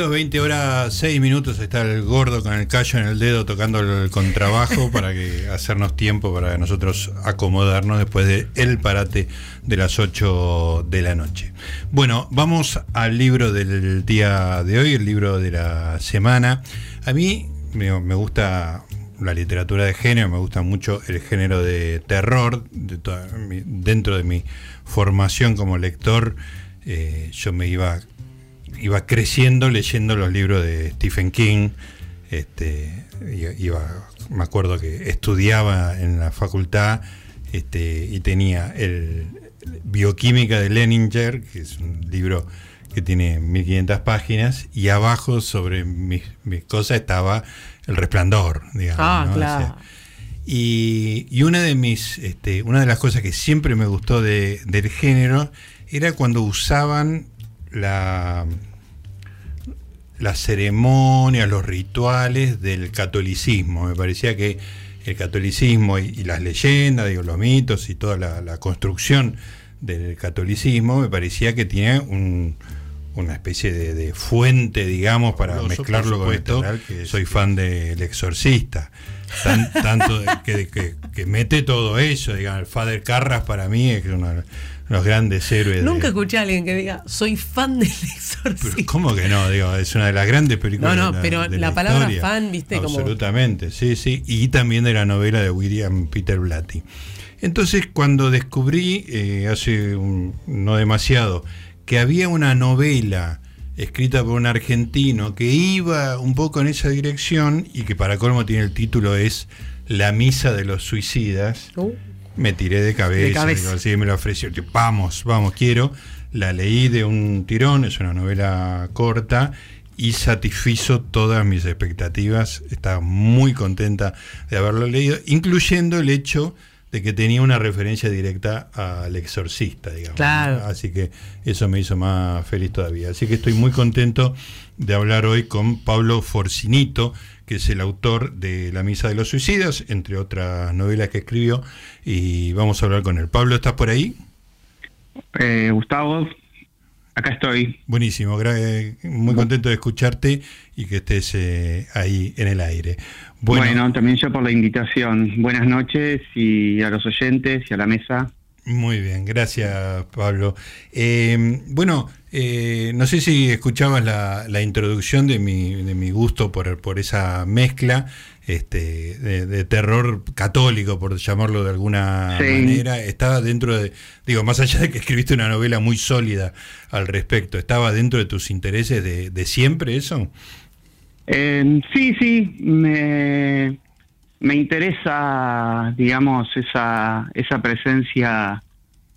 amiguitos, 20 horas 6 minutos está el gordo con el callo en el dedo tocando el contrabajo para que hacernos tiempo para nosotros acomodarnos después del el parate de las 8 de la noche. Bueno, vamos al libro del día de hoy, el libro de la semana. A mí me, gusta la literatura de género, me gusta mucho el género de terror, dentro de mi formación como lector. Eh, yo me iba iba creciendo leyendo los libros de Stephen King. Este, iba, me acuerdo que estudiaba en la facultad este, y tenía el Bioquímica de Leninger, que es un libro que tiene 1500 páginas, y abajo sobre mis, cosas estaba El Resplandor, digamos. Ah, claro. y, una de mis, este, una de las cosas que siempre me gustó de, del género era cuando usaban la, las ceremonias, los rituales del catolicismo. Me parecía que el catolicismo y, las leyendas, digo, los mitos y toda la, construcción del catolicismo, me parecía que tenía una especie de, fuente, digamos, para mezclarlo con esto. Soy fan del Exorcista. tanto que, que, mete todo eso, digamos, el Father Carras para mí es una los grandes héroes. Nunca escuché a alguien que diga, soy fan del exorcista. ¿Cómo que no? Digo, es una de las grandes películas. No, no, pero la, palabra fan, viste, Absolutamente, sí, sí. Y también de la novela de William Peter Blatty. Entonces, cuando descubrí, eh, hace no demasiado, que había una novela escrita por un argentino que iba un poco en esa dirección y que para colmo tiene el título es La Misa de los Suicidas. Uh me tiré de cabeza, así me lo ofreció, vamos, vamos, quiero. La leí de un tirón, es una novela corta y satisfizo todas mis expectativas. Estaba muy contenta de haberlo leído, incluyendo el hecho de que tenía una referencia directa al exorcista, digamos. Claro. Así que eso me hizo más feliz todavía. Así que estoy muy contento de hablar hoy con Pablo Forcinito, que es el autor de La Misa de los Suicidas, entre otras novelas que escribió, y vamos a hablar con él. Pablo, ¿estás por ahí? Eh, Gustavo, acá estoy. Buenísimo, muy contento de escucharte y que estés eh, ahí en el aire. Bueno, también yo por la invitación. Buenas noches y a los oyentes y a la mesa. Muy bien, gracias Pablo. Eh, bueno, eh, no sé si escuchabas la, introducción de mi, de mi gusto por, por esa mezcla este, de, terror católico, por llamarlo de alguna manera. Estaba dentro de, digo, más allá de que escribiste una novela muy sólida al respecto, ¿estaba dentro de tus intereses de, de siempre eso? Eh, sí, sí, me, me interesa, digamos, esa, esa presencia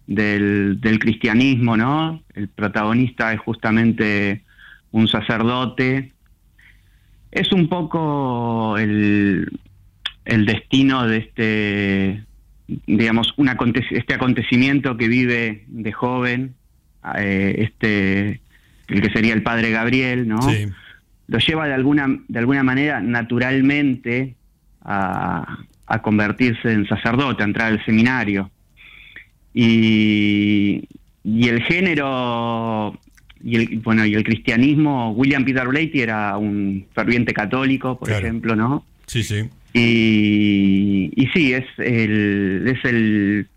del, del cristianismo, ¿no? El protagonista es justamente un sacerdote. Es un poco el, el destino de este, digamos, un este acontecimiento que vive de joven, eh, este, el que sería el padre Gabriel, ¿no? Lo lleva de alguna, de alguna manera naturalmente a, a convertirse en sacerdote, a entrar al seminario. Y, y el género y el, bueno, y el cristianismo, William Peter Blatty era un ferviente católico, por ejemplo, ¿no? Sí, sí. Y, y sí, es el, es el,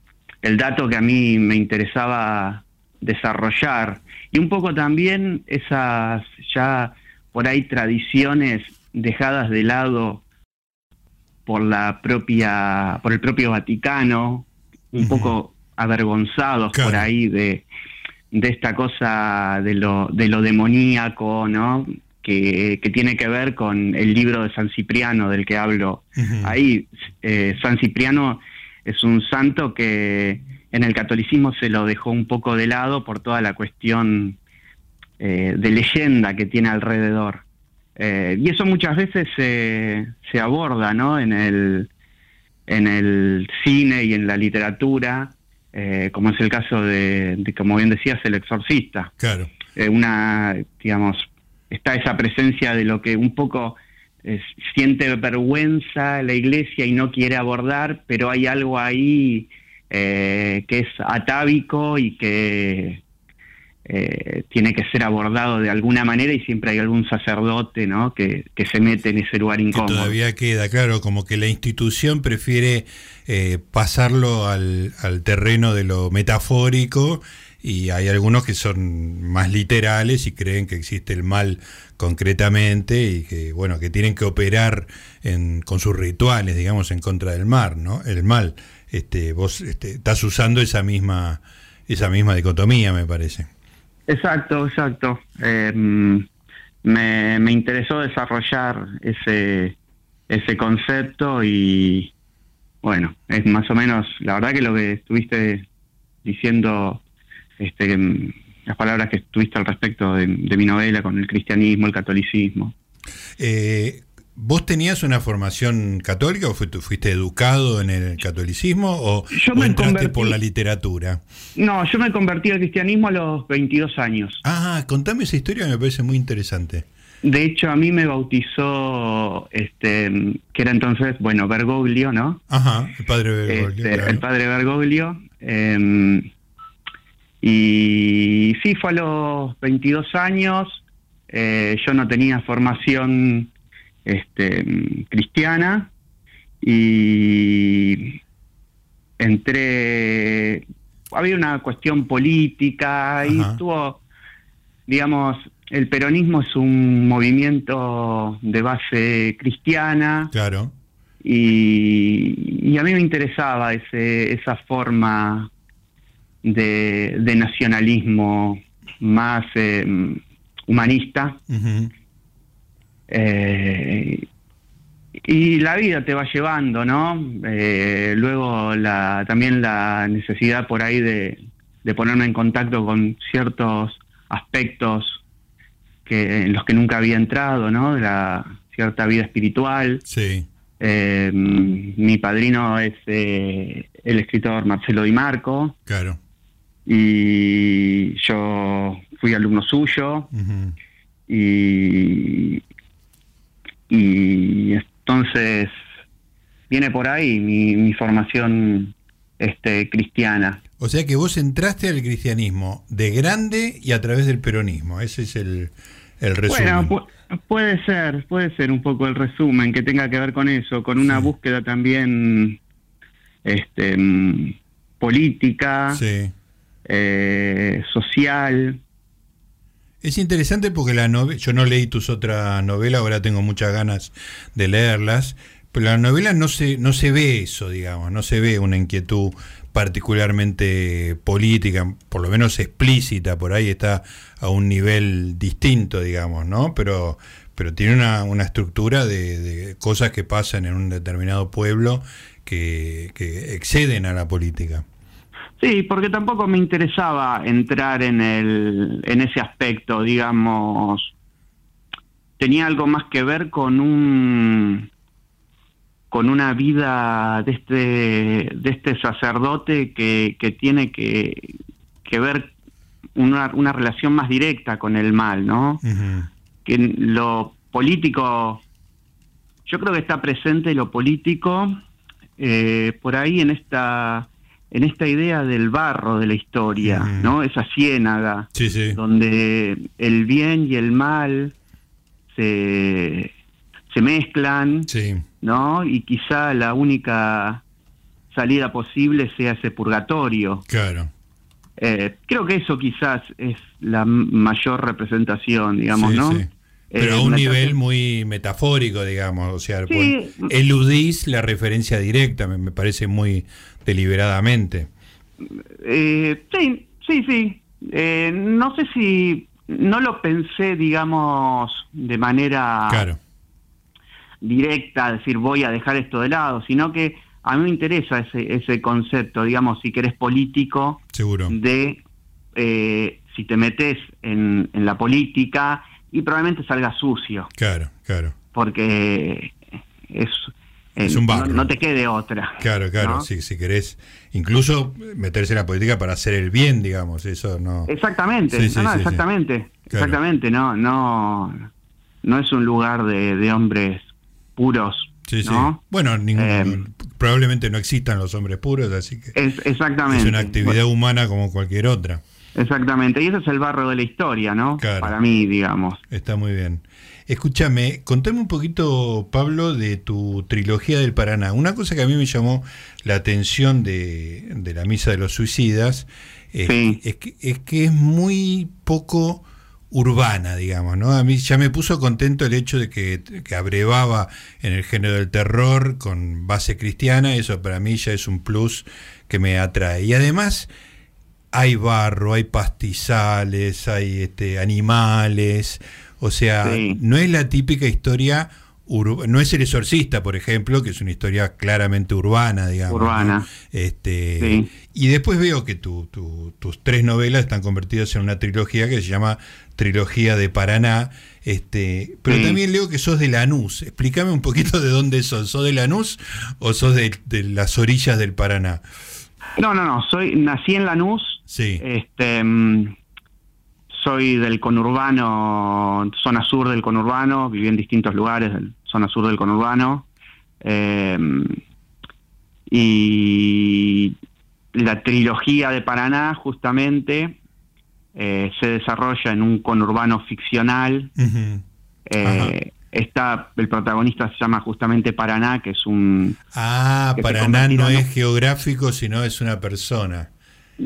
el dato que a mí me interesaba desarrollar. Y un poco también esas ya por ahí tradiciones dejadas de lado por la propia, por el propio Vaticano, un poco avergonzados por ahí de, de esta cosa de lo, de lo demoníaco, ¿no? Que, que, tiene que ver con el libro de San Cipriano del que hablo. Ahí, eh, San Cipriano es un santo que en el catolicismo se lo dejó un poco de lado por toda la cuestión eh, de leyenda que tiene alrededor. Eh, y eso muchas veces se, se aborda ¿no? en, el, en el cine y en la literatura, eh, como es el caso de, como bien decías, El Exorcista. Claro. Eh, una, digamos, está esa presencia de lo que un poco siente vergüenza la iglesia y no quiere abordar, pero hay algo ahí que es atávico y que eh, tiene que ser abordado de alguna manera y siempre hay algún sacerdote ¿no? que, que se mete en ese lugar incómodo. Que todavía queda, claro, como que la institución prefiere eh, pasarlo al, al terreno de lo metafórico y hay algunos que son más literales y creen que existe el mal concretamente y que bueno que tienen que operar en, con sus rituales digamos en contra del mar no el mal este vos este, estás usando esa misma esa misma dicotomía me parece Exacto, exacto. Em, me, me, interesó desarrollar ese, ese concepto y bueno, es más o menos, la verdad que lo que estuviste diciendo, este, las palabras que estuviste al respecto de, de mi novela con el cristianismo, el catolicismo. Eh, ¿Vos tenías una formación católica o fuiste educado en el catolicismo o, yo me entraste convertí, por la literatura? No, yo me convertí al cristianismo a los 22 años. Ah, contame esa historia me parece muy interesante. De hecho, a mí me bautizó, este, que era entonces, bueno, Bergoglio, ¿no? Ajá, el padre Bergoglio. Este, claro. El padre Bergoglio. Eh, y sí, fue a los 22 años. Eh, yo no tenía formación este, cristiana y entré, había una cuestión política y estuvo, digamos, el peronismo es un movimiento de base cristiana Claro. y, y a mí me interesaba ese, esa forma de, de nacionalismo más eh, humanista. Eh, y la vida te va llevando, ¿no? Eh, luego la, también la necesidad por ahí de, de ponerme en contacto con ciertos aspectos que, en los que nunca había entrado, ¿no? De la cierta vida espiritual. Sí. Eh, mi padrino es eh, el escritor Marcelo Di Marco Claro. y yo fui alumno suyo y, y entonces viene por ahí mi, mi formación este cristiana. O sea que vos entraste al cristianismo de grande y a través del peronismo. Ese es el, el resumen. Bueno, pu- puede ser, puede ser un poco el resumen que tenga que ver con eso, con una Sí. búsqueda también este mm, política, sí. eh, social. Es interesante porque la novela, yo no leí tus otras novelas, ahora tengo muchas ganas de leerlas, pero la novela no se, no se ve eso, digamos, no se ve una inquietud particularmente política, por lo menos explícita, por ahí está a un nivel distinto, digamos, ¿no? Pero, pero tiene una, estructura de, cosas que pasan en un determinado pueblo que exceden a la política. Sí, porque tampoco me interesaba entrar en el en ese aspecto, digamos, tenía algo más que ver con un con una vida de este de este sacerdote que, que tiene que, que ver una, una relación más directa con el mal, ¿no? Que lo político, yo creo que está presente lo político eh, por ahí en esta en esta idea del barro de la historia. ¿no? Esa ciénaga Sí, sí. donde el bien y el mal se, se mezclan, Sí. ¿no? Y quizá la única salida posible sea ese purgatorio. Claro. Eh, creo que eso quizás es la mayor representación, digamos, Sí, ¿no? Sí. Pero Eh, a un nivel muy metafórico, digamos, o sea, Sí. eludís la referencia directa, me, me parece muy deliberadamente. Eh, sí, sí, sí. Eh, no sé si no lo pensé, digamos, de manera Claro, directa, decir voy a dejar esto de lado, sino que a mí me interesa ese, ese concepto, digamos, si querés político, seguro. de eh, si te metes en, en la política y probablemente salga sucio, Claro, claro. porque es, Es eh, un no, no te quede otra. Claro, claro, ¿no? si, si querés incluso meterse en la política para hacer el bien, digamos, eso no. Exactamente, Sí, sí, no, no, sí, sí. exactamente, Claro. exactamente, no, no, no es un lugar de, de hombres puros, Sí, sí. ¿no? Bueno, ningún- Eh, probablemente no existan los hombres puros, así que Es, exactamente. es una actividad humana como cualquier otra. Exactamente, y ese es el barro de la historia, ¿no? Claro. Para mí, digamos. Está muy bien. Escúchame, contame un poquito, Pablo, de tu trilogía del Paraná. Una cosa que a mí me llamó la atención de, de la Misa de los Suicidas es, Sí. es que, es que es muy poco urbana, digamos, ¿no? A mí ya me puso contento el hecho de que, que abrevaba en el género del terror con base cristiana, eso para mí ya es un plus que me atrae. Y además hay barro, hay pastizales, hay este, animales, o sea, Sí. no es la típica historia, no es el exorcista, por ejemplo, que es una historia claramente urbana, digamos. Urbana. ¿no? Este, Sí. Y después veo que tu- tu- tus tres novelas están convertidas en una trilogía que se llama Trilogía de Paraná. Este, pero Sí. también leo que sos de Lanús. Explícame un poquito de dónde sos. ¿Sos de Lanús o sos de, de las orillas del Paraná? No, no, no, soy, nací en Lanús, Sí. este, mm, soy del conurbano, zona sur del conurbano, viví en distintos lugares, zona sur del conurbano, eh, y la trilogía de Paraná justamente eh, se desarrolla en un conurbano ficcional, eh, está, el protagonista se llama justamente Paraná, que es un... Ah, Paraná no es geográfico, sino es una persona.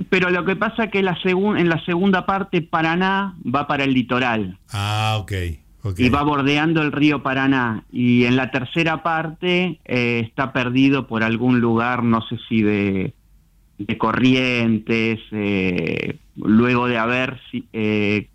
Pero lo que pasa es que la segun- en la segunda parte Paraná va para el litoral Ah, ok. ok. y va bordeando el río Paraná. Y en la tercera parte eh, está perdido por algún lugar, no sé si de, de Corrientes, eh, luego de haber eh,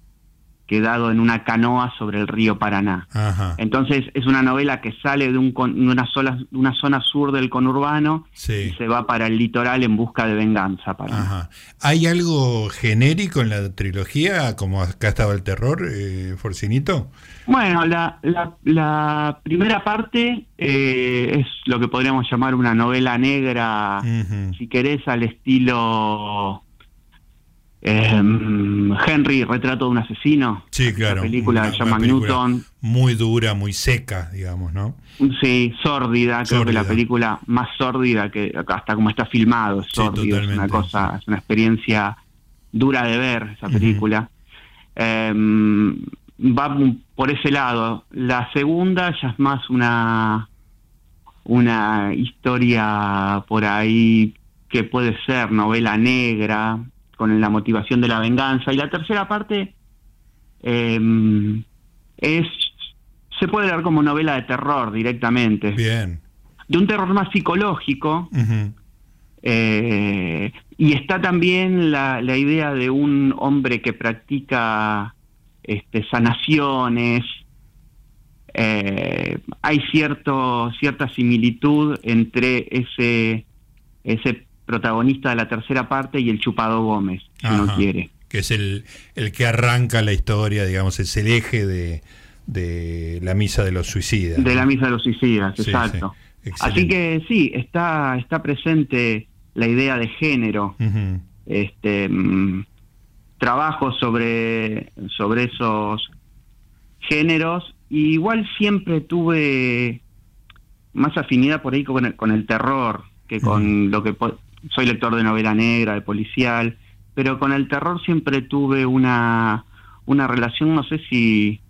quedado en una canoa sobre el río Paraná. Ajá. Entonces es una novela que sale de, un de una, sola, una zona sur del conurbano Sí. y se va para el litoral en busca de venganza. Paraná. Ajá. ¿Hay algo genérico en la trilogía, como acá estaba el terror, eh, Forcinito? Bueno, la, la, la primera parte eh, es lo que podríamos llamar una novela negra, si querés, al estilo eh, Henry, Retrato de un asesino. Sí, claro. La película Una- se llama una película Newton. Muy dura, muy seca, digamos, ¿no? Sí, sórdida, creo que Sórdida. la película más sórdida que hasta como está filmado, es Sí, sórdido, es una cosa, es una experiencia dura de ver esa película. Eh, va por ese lado. La segunda ya es más una una historia por ahí que puede ser novela negra con la motivación de la venganza y la tercera parte eh, es se puede leer como novela de terror directamente Bien. de un terror más psicológico eh, y está también la, la idea de un hombre que practica este, sanaciones. Eh, hay cierto cierta similitud entre ese ese protagonista de la tercera parte y el chupado Gómez, si uno Ajá. quiere. Que es el, el que arranca la historia, digamos, es el eje de, de la misa de los suicidas. De la misa de los suicidas, Sí, exacto. sí. Así que sí, está, está presente la idea de género. Este mm, trabajo sobre sobre esos géneros y igual siempre tuve más afinidad por ahí con el, con el terror que con lo que po- soy lector de novela negra de policial pero con el terror siempre tuve una una relación no sé si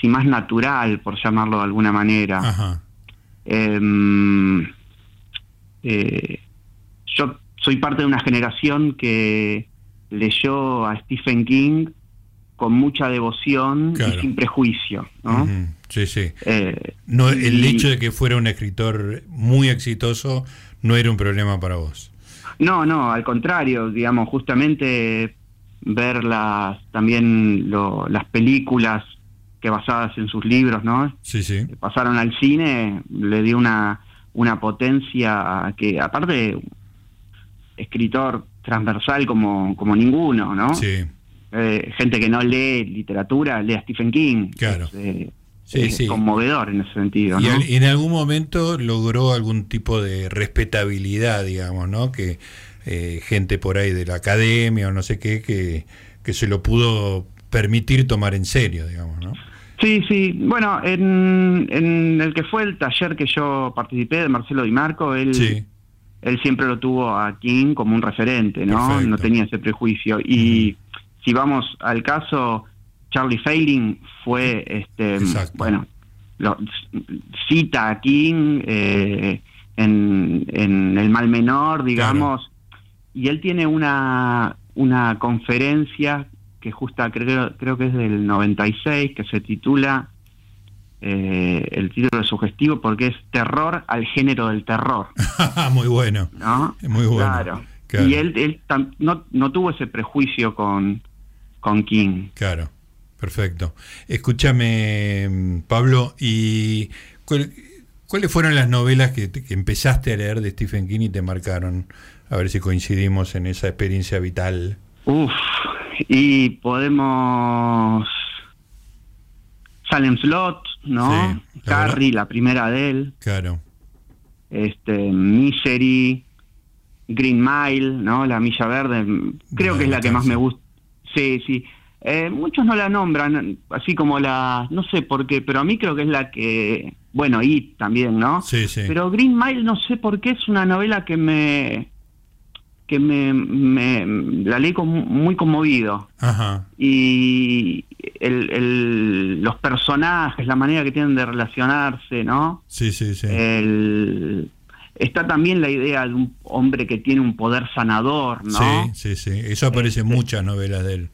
si más natural por llamarlo de alguna manera Ajá. Em, eh, yo soy parte de una generación que leyó a Stephen King con mucha devoción Claro. y sin prejuicio. ¿no? Sí, sí. Eh, No, el y- hecho de que fuera un escritor muy exitoso no era un problema para vos. No, no, al contrario, digamos, justamente ver las, también lo- las películas que basadas en sus libros, ¿no? Sí, sí. pasaron al cine, le dio una, una potencia que, aparte, escritor transversal como, como ninguno, ¿no? Sí. Eh, gente que no lee literatura, lee a Stephen King. Claro. Es, eh, Sí, es sí. conmovedor en ese sentido, Y al- en algún momento logró algún tipo de respetabilidad, digamos, ¿no? Que eh, gente por ahí de la academia o no sé qué, que, que se lo pudo permitir tomar en serio, digamos, ¿no? Sí, sí. Bueno, en, en el que fue el taller que yo participé de Marcelo Di Marco, él, Sí. él siempre lo tuvo a King como un referente, ¿no? Perfecto. No tenía ese prejuicio. Y si vamos al caso, Charlie Failing fue, este, bueno, lo, cita a King eh, en, en, El Mal Menor, digamos, y él tiene una, una conferencia que justa creo, creo que es del 96, que se titula eh, el título es sugestivo porque es terror al género del terror. Muy bueno. ¿No? Muy bueno. Claro. Y él, él no, no, tuvo ese prejuicio con, con King. Claro, perfecto. Escúchame, Pablo, ¿y cuáles fueron las novelas que, que, empezaste a leer de Stephen King y te marcaron? A ver si coincidimos en esa experiencia vital. Uf, y podemos Salem Slot, ¿no? Carrie, la primera de él. Claro. Este, Misery, Green Mile, ¿no? La Milla Verde, creo que es la que más me gusta. Sí, sí. Eh, muchos no la nombran, así como la, no sé por qué, pero a mí creo que es la que, bueno, y también, ¿no? Sí, sí. Pero Green Mile no sé por qué es una novela que me, que me, me la leí muy conmovido. Ajá. Y el, el, los personajes, la manera que tienen de relacionarse, ¿no? Sí, sí, sí. El, está también la idea de un hombre que tiene un poder sanador, ¿no? Sí, sí, sí. Eso aparece en este, muchas novelas de él.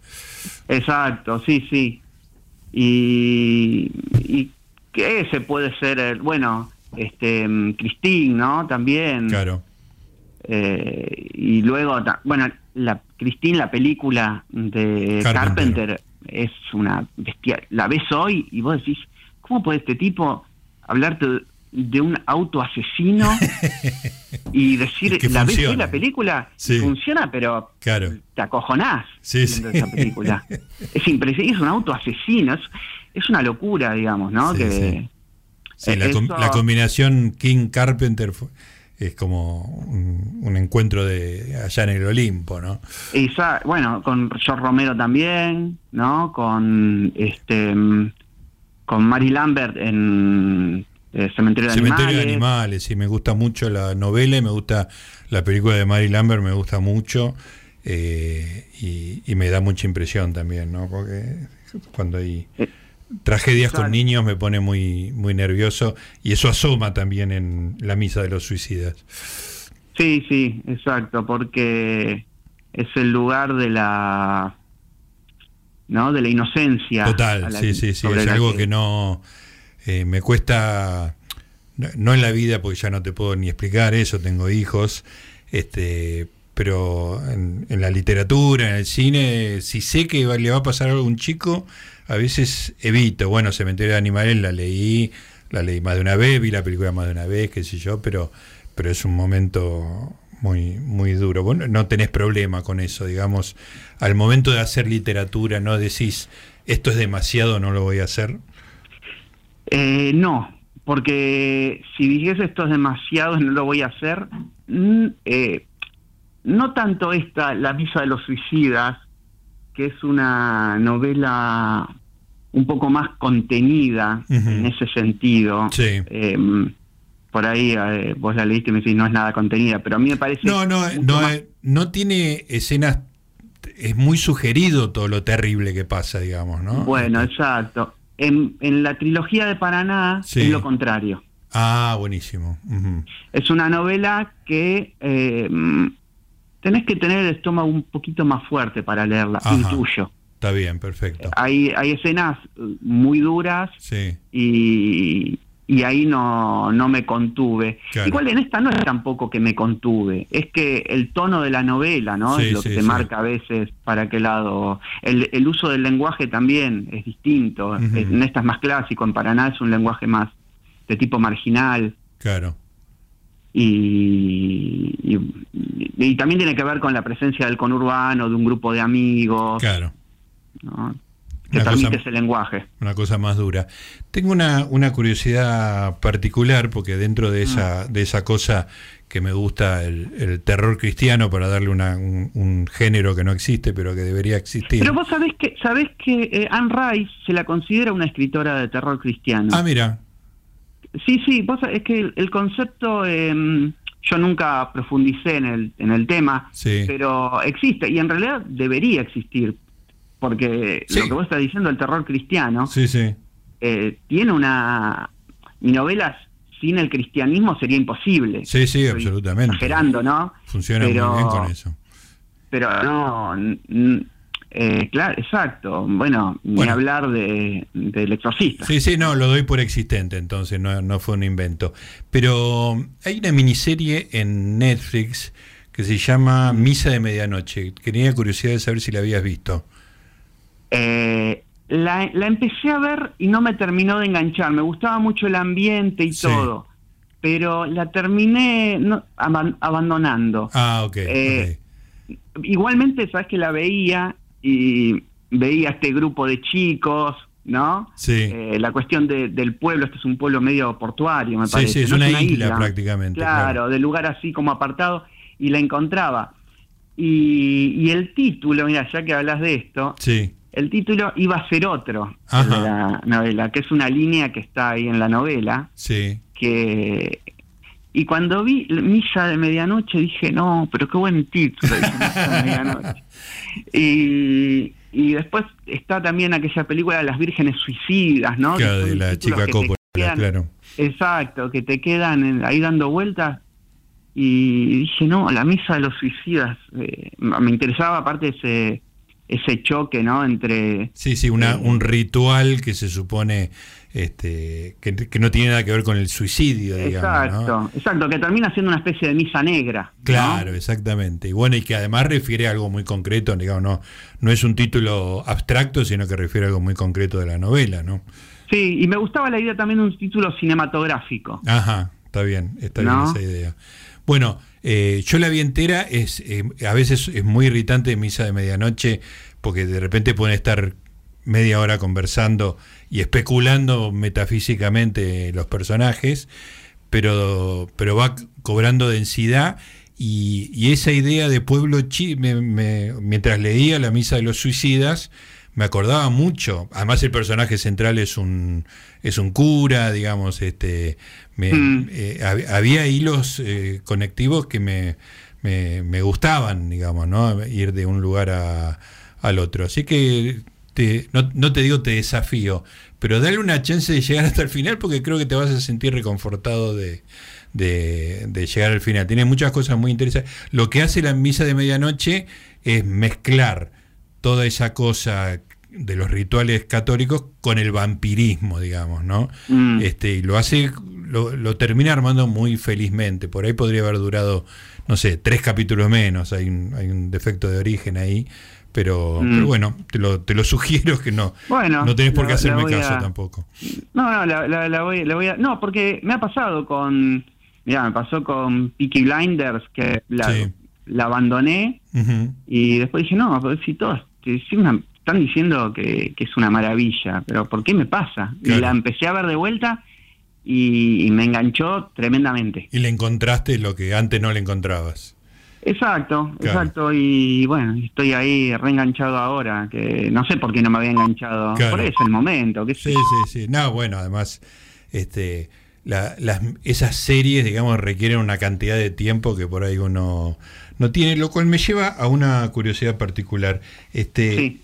Exacto, sí, sí. Y, y que ese puede ser, bueno, este, Christine, ¿no? También. Claro. Eh, y luego, bueno, la Christine, la película de Carpenter. es una bestia. La ves hoy y vos decís, ¿cómo puede este tipo hablarte de un auto asesino y decir, la ves hoy la película? Funciona, pero te acojonás sí, esa película. es impresionante, es un auto asesino, es, una locura, digamos, ¿no? que, la, la, combinación King Carpenter es como un, encuentro de allá en el Olimpo, ¿no? bueno, con George Romero también, ¿no? Con este con Mary Lambert en eh, Cementerio de Cementerio de Animales, sí, me gusta mucho la novela y me gusta la película de Mary Lambert, me gusta mucho eh, y, me da mucha impresión también, ¿no? Porque cuando hay... Eh, tragedias con niños me pone muy, muy nervioso y eso asoma también en la misa de los suicidas. Sí, sí, exacto, porque es el lugar de la ¿no? de la inocencia. Total, sí, sí, sí, es algo que, no eh, me cuesta no, en la vida porque ya no te puedo ni explicar eso, tengo hijos, este pero en, la literatura, en el cine, si sé que le va a pasar algo a un chico, a veces evito, bueno, Cementerio de Animales la leí, la leí más de una vez, vi la película más de una vez, qué sé yo, pero, pero es un momento muy, muy duro. Bueno, no tenés problema con eso, digamos, al momento de hacer literatura, ¿no decís, esto es demasiado, no lo voy a hacer? Eh, no, porque si dijese esto es demasiado, no lo voy a hacer, eh, no tanto esta, La Misa de los Suicidas, que es una novela un poco más contenida en ese sentido. Em, por ahí eh, vos la leíste y me decís no es nada contenida, pero a mí me parece... No, no, no, no tiene escenas, es muy sugerido todo lo terrible que pasa, digamos, ¿no? Bueno, exacto. En, en la trilogía de Paraná es lo contrario. Ah, buenísimo. Es una novela que eh, tenés que tener el estómago un poquito más fuerte para leerla, intuyo. Está bien, perfecto. Hay, hay escenas muy duras y, y ahí no, no me contuve. Igual en esta no es tampoco que me contuve, es que el tono de la novela, ¿no? es lo que te marca a veces para qué lado. El, el uso del lenguaje también es distinto. En esta es más clásico, en Paraná es un lenguaje más de tipo marginal. Claro. Y, y, también tiene que ver con la presencia del conurbano, de un grupo de amigos. Claro. Que permite ese lenguaje. Una cosa más dura. Tengo una, una curiosidad particular, porque dentro de esa, mm. de esa cosa que me gusta el, terror cristiano para darle una, un, género que no existe, pero que debería existir. Pero vos sabés que, sabés que eh, Anne Rice se la considera una escritora de terror cristiano. Ah, mira. Sí, sí, vos es que el, concepto, em, yo nunca profundicé en el, en el tema, pero existe y en realidad debería existir. Porque Sí. lo que vos estás diciendo, el terror cristiano, Sí, sí. eh, tiene una... Mi novela sin el cristianismo sería imposible. Sí, sí, Estoy absolutamente. Exagerando, ¿no? Funciona Pero- muy bien con eso. Pero no, eh, claro, exacto. Bueno, ni Bueno. hablar de, del exorcista. Sí, sí, no, lo doy por existente, entonces no, no fue un invento. Pero hay una miniserie en Netflix que se llama Misa de Medianoche. Tenía curiosidad de saber si la habías visto. Eh, la, la empecé a ver y no me terminó de enganchar. Me gustaba mucho el ambiente y Sí. todo. Pero la terminé no, aban- abandonando. Ah, ok. Eh, Igualmente, sabes que la veía y veía este grupo de chicos, ¿no? Sí. Eh, la cuestión de- del pueblo, este es un pueblo medio portuario, me Sí, parece. sí, es ¿no? una isla prácticamente, Claro, claro. de lugar así como apartado, y la encontraba. Y, y el título, mira, ya que hablas de esto, ok. Sí. El título iba a ser otro de la novela, que es una línea que está ahí en la novela, Sí. que y cuando vi Misa de Medianoche dije, no, pero qué buen título, dije, Misa de Medianoche. Y, y después está también aquella película Las Vírgenes Suicidas, ¿no? Claro, de la chica Coppola, quedan- claro. Exacto, que te quedan en- ahí dando vueltas. Y dije, no, la Misa de los Suicidas. eh, me interesaba aparte ese ese choque, ¿no? Entre... Sí, sí, una, Eh, un ritual que se supone este, que, que no tiene nada que ver con el suicidio, digamos. Exacto, ¿no? exacto, que termina siendo una especie de misa negra. ¿no? Claro, exactamente. Y bueno, y que además refiere a algo muy concreto, digamos, no, no es un título abstracto, sino que refiere a algo muy concreto de la novela, ¿no? Sí, y me gustaba la idea también de un título cinematográfico. Ajá, está bien, está ¿No? bien esa idea. Bueno, eh, yo la vi entera, es eh, a veces es muy irritante misa de medianoche, porque de repente pueden estar media hora conversando y especulando metafísicamente los personajes, pero, pero va cobrando densidad y, esa idea de pueblo chi me- me- mientras leía la misa de los suicidas, me acordaba mucho. Además el personaje central es un es un cura, digamos, este me- Mm. eh, hab- había hilos eh, conectivos que me, me, me gustaban, digamos, ¿no? Ir de un lugar a, al otro. Así que te, no, no te digo te desafío, pero dale una chance de llegar hasta el final porque creo que te vas a sentir reconfortado de, de, de llegar al final. Tiene muchas cosas muy interesantes. Lo que hace la misa de medianoche es mezclar toda esa cosa de los rituales católicos con el vampirismo, digamos, ¿no? Mm. Este, y lo hace, lo, lo termina armando muy felizmente. Por ahí podría haber durado, no sé, tres capítulos menos. Hay un, hay un defecto de origen ahí. Pero, Mm. pero bueno, te lo, te lo sugiero que no. Bueno, no tenés por qué la- hacerme la caso a- tampoco. No, no, la, la- voy, la voy a... No, porque me ha pasado con... Mira, me pasó con Peaky Blinders, que la, Sí. la abandoné y después dije, no, pero si una- están diciendo que, que es una maravilla, pero ¿por qué me pasa? Claro. Y la empecé a ver de vuelta y, y me enganchó tremendamente. Y le encontraste lo que antes no le encontrabas. Exacto, Claro. exacto. Y bueno, estoy ahí reenganchado ahora, que no sé por qué no me había enganchado. Claro. Por ahí es el momento, qué Sí, sí, sí. No, bueno, además, este, la- las, esas series, digamos, requieren una cantidad de tiempo que por ahí uno no tiene, lo cual me lleva a una curiosidad particular. Este, Sí.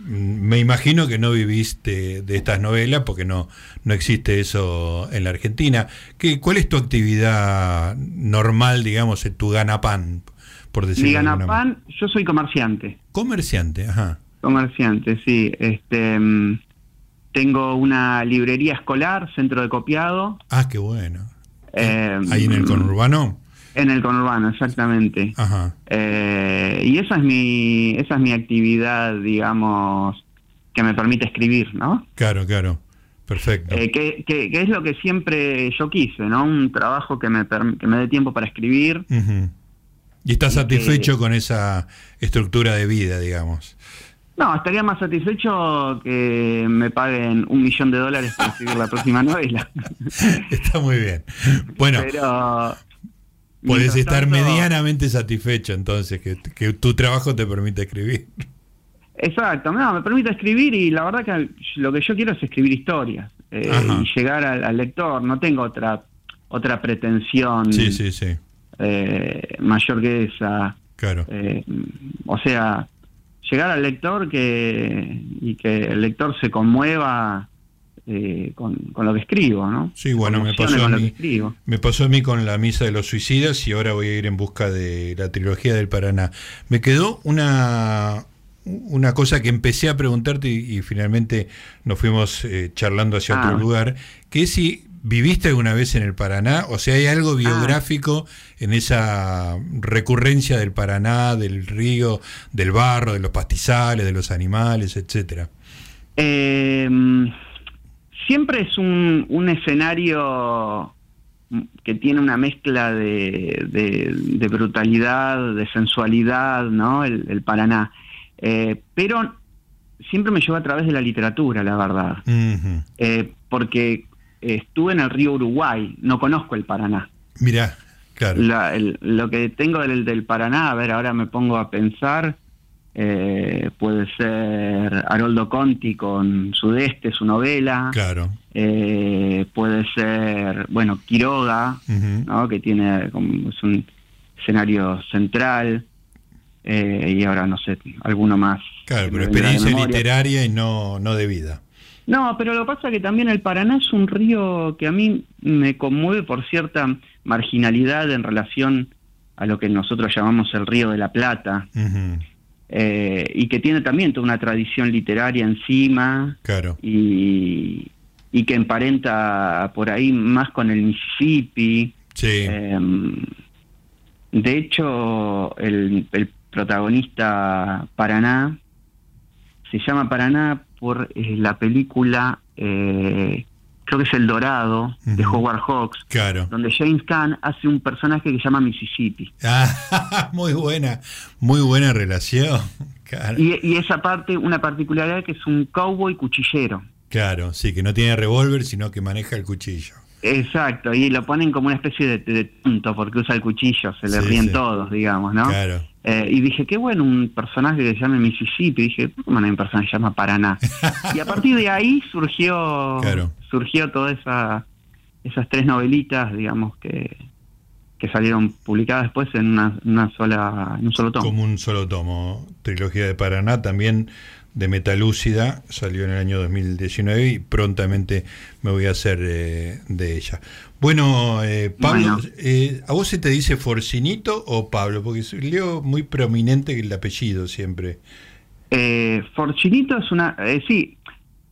mm, Me imagino que no vivís de, estas novelas porque no, no existe eso en la Argentina. ¿Qué, ¿Cuál es tu actividad normal, digamos, en tu ganapan, por decirlo Mi ganapan, yo soy comerciante. Comerciante, ajá. Comerciante, sí. Este, mm, tengo una librería escolar, centro de copiado. Ah, qué bueno. eh, Ahí en el conurbano. En el conurbano, exactamente. Ajá. Eh, y esa es mi, esa es mi actividad, digamos, que me permite escribir, ¿no? Claro, claro. Perfecto. Eh, que, que- que es lo que siempre yo quise, ¿no? Un trabajo que me, que me dé tiempo para escribir. Y estás y que- satisfecho con esa estructura de vida, digamos. No, estaría más satisfecho que me paguen un millón de dólares para escribir la próxima novela. Está muy bien. Bueno, Pero. Mientras estar tanto- medianamente satisfecho entonces, que, que tu trabajo te permite escribir. Exacto, no, me permite escribir y la verdad que lo que yo quiero es escribir historias eh, y llegar al, al lector. No tengo otra otra pretensión Sí, sí, sí. eh, mayor que esa. Claro. Eh, o sea, llegar al lector que y que el lector se conmueva eh, con, con, lo que escribo, ¿no? Sí, bueno, me pasó, a mí, me pasó a mí con la Misa de los Suicidas y ahora voy a ir en busca de la trilogía del Paraná. Me quedó una, una cosa que empecé a preguntarte y, finalmente nos fuimos eh, charlando hacia otro ah. lugar, que es si viviste alguna vez en el Paraná, o sea, hay algo ah. biográfico en esa recurrencia del Paraná, del río, del barro, de los pastizales, de los animales, etcétera. Eh, siempre es un, un escenario que tiene una mezcla de, de, brutalidad, de sensualidad, ¿no? El, Paraná. Eh, pero siempre me llevó a través de la literatura, la verdad. Eh, porque estuve en el río Uruguay, no conozco el Paraná. Mira, claro. lo que tengo del, del Paraná, a ver, ahora me pongo a pensar, eh, puede ser Haroldo Conti con Sudeste, su novela. Claro. Eh, puede ser, bueno, Quiroga, ¿no? que tiene como, es un escenario central. Eh, y ahora no sé, alguno más. Claro, pero experiencia literaria y no, no de vida. No, pero lo que pasa es que también el Paraná es un río que a mí me conmueve por cierta marginalidad en relación a lo que nosotros llamamos el río de la Plata. Eh, y que tiene también toda una tradición literaria encima claro. y, y que emparenta por ahí más con el Mississippi. Em, de hecho, el, protagonista Paraná se llama Paraná por eh, la película eh, creo que es El Dorado, de Howard Hawks, claro. donde James Caan hace un personaje que se llama Mississippi. Ah, muy buena, muy buena relación. Y, esa parte, una particularidad que es un cowboy cuchillero. Claro, sí, que no tiene revólver, sino que maneja el cuchillo. Exacto, y lo ponen como una especie de, de tonto porque usa el cuchillo, se le ríen todos, digamos, ¿no? Claro. Eh, y dije, qué bueno, un personaje que se llama Mississippi. Y dije, ¿por qué no hay un personaje que se llama Paraná? y a partir de ahí surgió surgió todas esa, esas tres novelitas, digamos, que, que salieron publicadas después en una, una sola, en un solo tomo. Como un solo tomo. Trilogía de Paraná también de Metalúcida, salió en el año 2019 y prontamente me voy a hacer eh, de ella. Bueno, eh, Pablo, eh, ¿a vos se te dice Forcinito o Pablo? Porque leo muy prominente el apellido siempre. Forcinito es una, sí,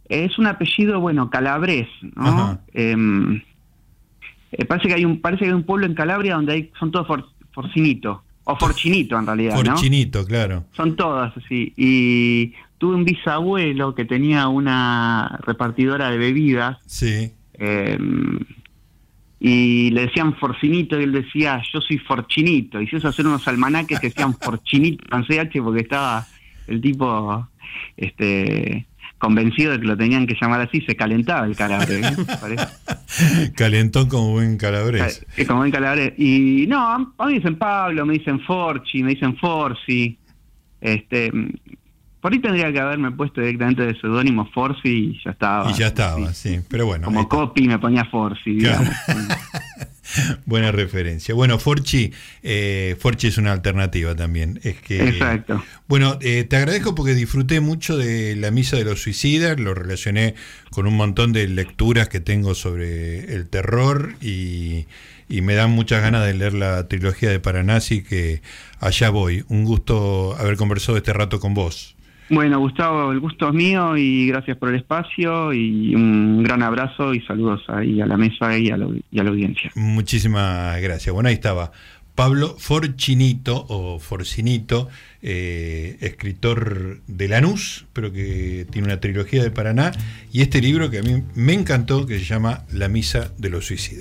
es un apellido, bueno, calabrés, ¿no? Em, parece que hay un parece que hay un pueblo en Calabria donde hay son todos Forcinito o Forchinito en realidad, Forchinito, claro. Son todas así y tuve un bisabuelo que tenía una repartidora de bebidas. Sí. Em, y le decían Forcinito y él decía, yo soy Forchinito. Y se hizo hacer unos almanaques que decían Forchinito con CH porque estaba el tipo este convencido de que lo tenían que llamar así, se calentaba el calabre. ¿eh? Calentón como buen calabrés. Como buen calabrés. Y no, a mí me dicen Pablo, me dicen Forchi, me dicen Forci. Este, por ahí tendría que haberme puesto directamente de seudónimo Forci y ya estaba. Y ya estaba, sí, pero bueno. Como copy me ponía Forci, digamos. Buena referencia. Bueno, Forchi, eh, Forchi es una alternativa también. Es que, Exacto. Bueno, eh, te agradezco porque disfruté mucho de la misa de los suicidas, lo relacioné con un montón de lecturas que tengo sobre el terror y, y me dan muchas ganas de leer la trilogía de Paranasi, que allá voy. Un gusto haber conversado este rato con vos. Bueno, Gustavo, el gusto es mío y gracias por el espacio y un gran abrazo y saludos ahí a la mesa y a la, audiencia. Muchísimas gracias. Bueno, ahí estaba Pablo Forcinito o Forcinito, eh, escritor de Lanús, pero que tiene una trilogía de Paraná y este libro que a mí me encantó que se llama La Misa de los Suicidas.